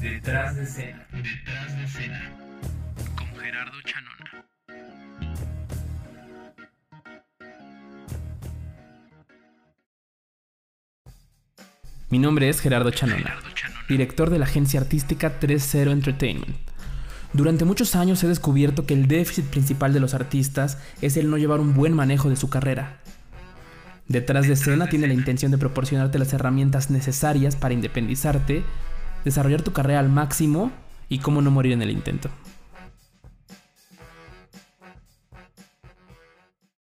Detrás de escena. Detrás de escena. Con Gerardo Chanona. Mi nombre es Gerardo Chanona, director de la agencia artística 30 Entertainment. Durante muchos años he descubierto que el déficit principal de los artistas es el no llevar un buen manejo de su carrera. Detrás de escena tiene la intención de proporcionarte las herramientas necesarias para independizarte, desarrollar tu carrera al máximo y cómo no morir en el intento.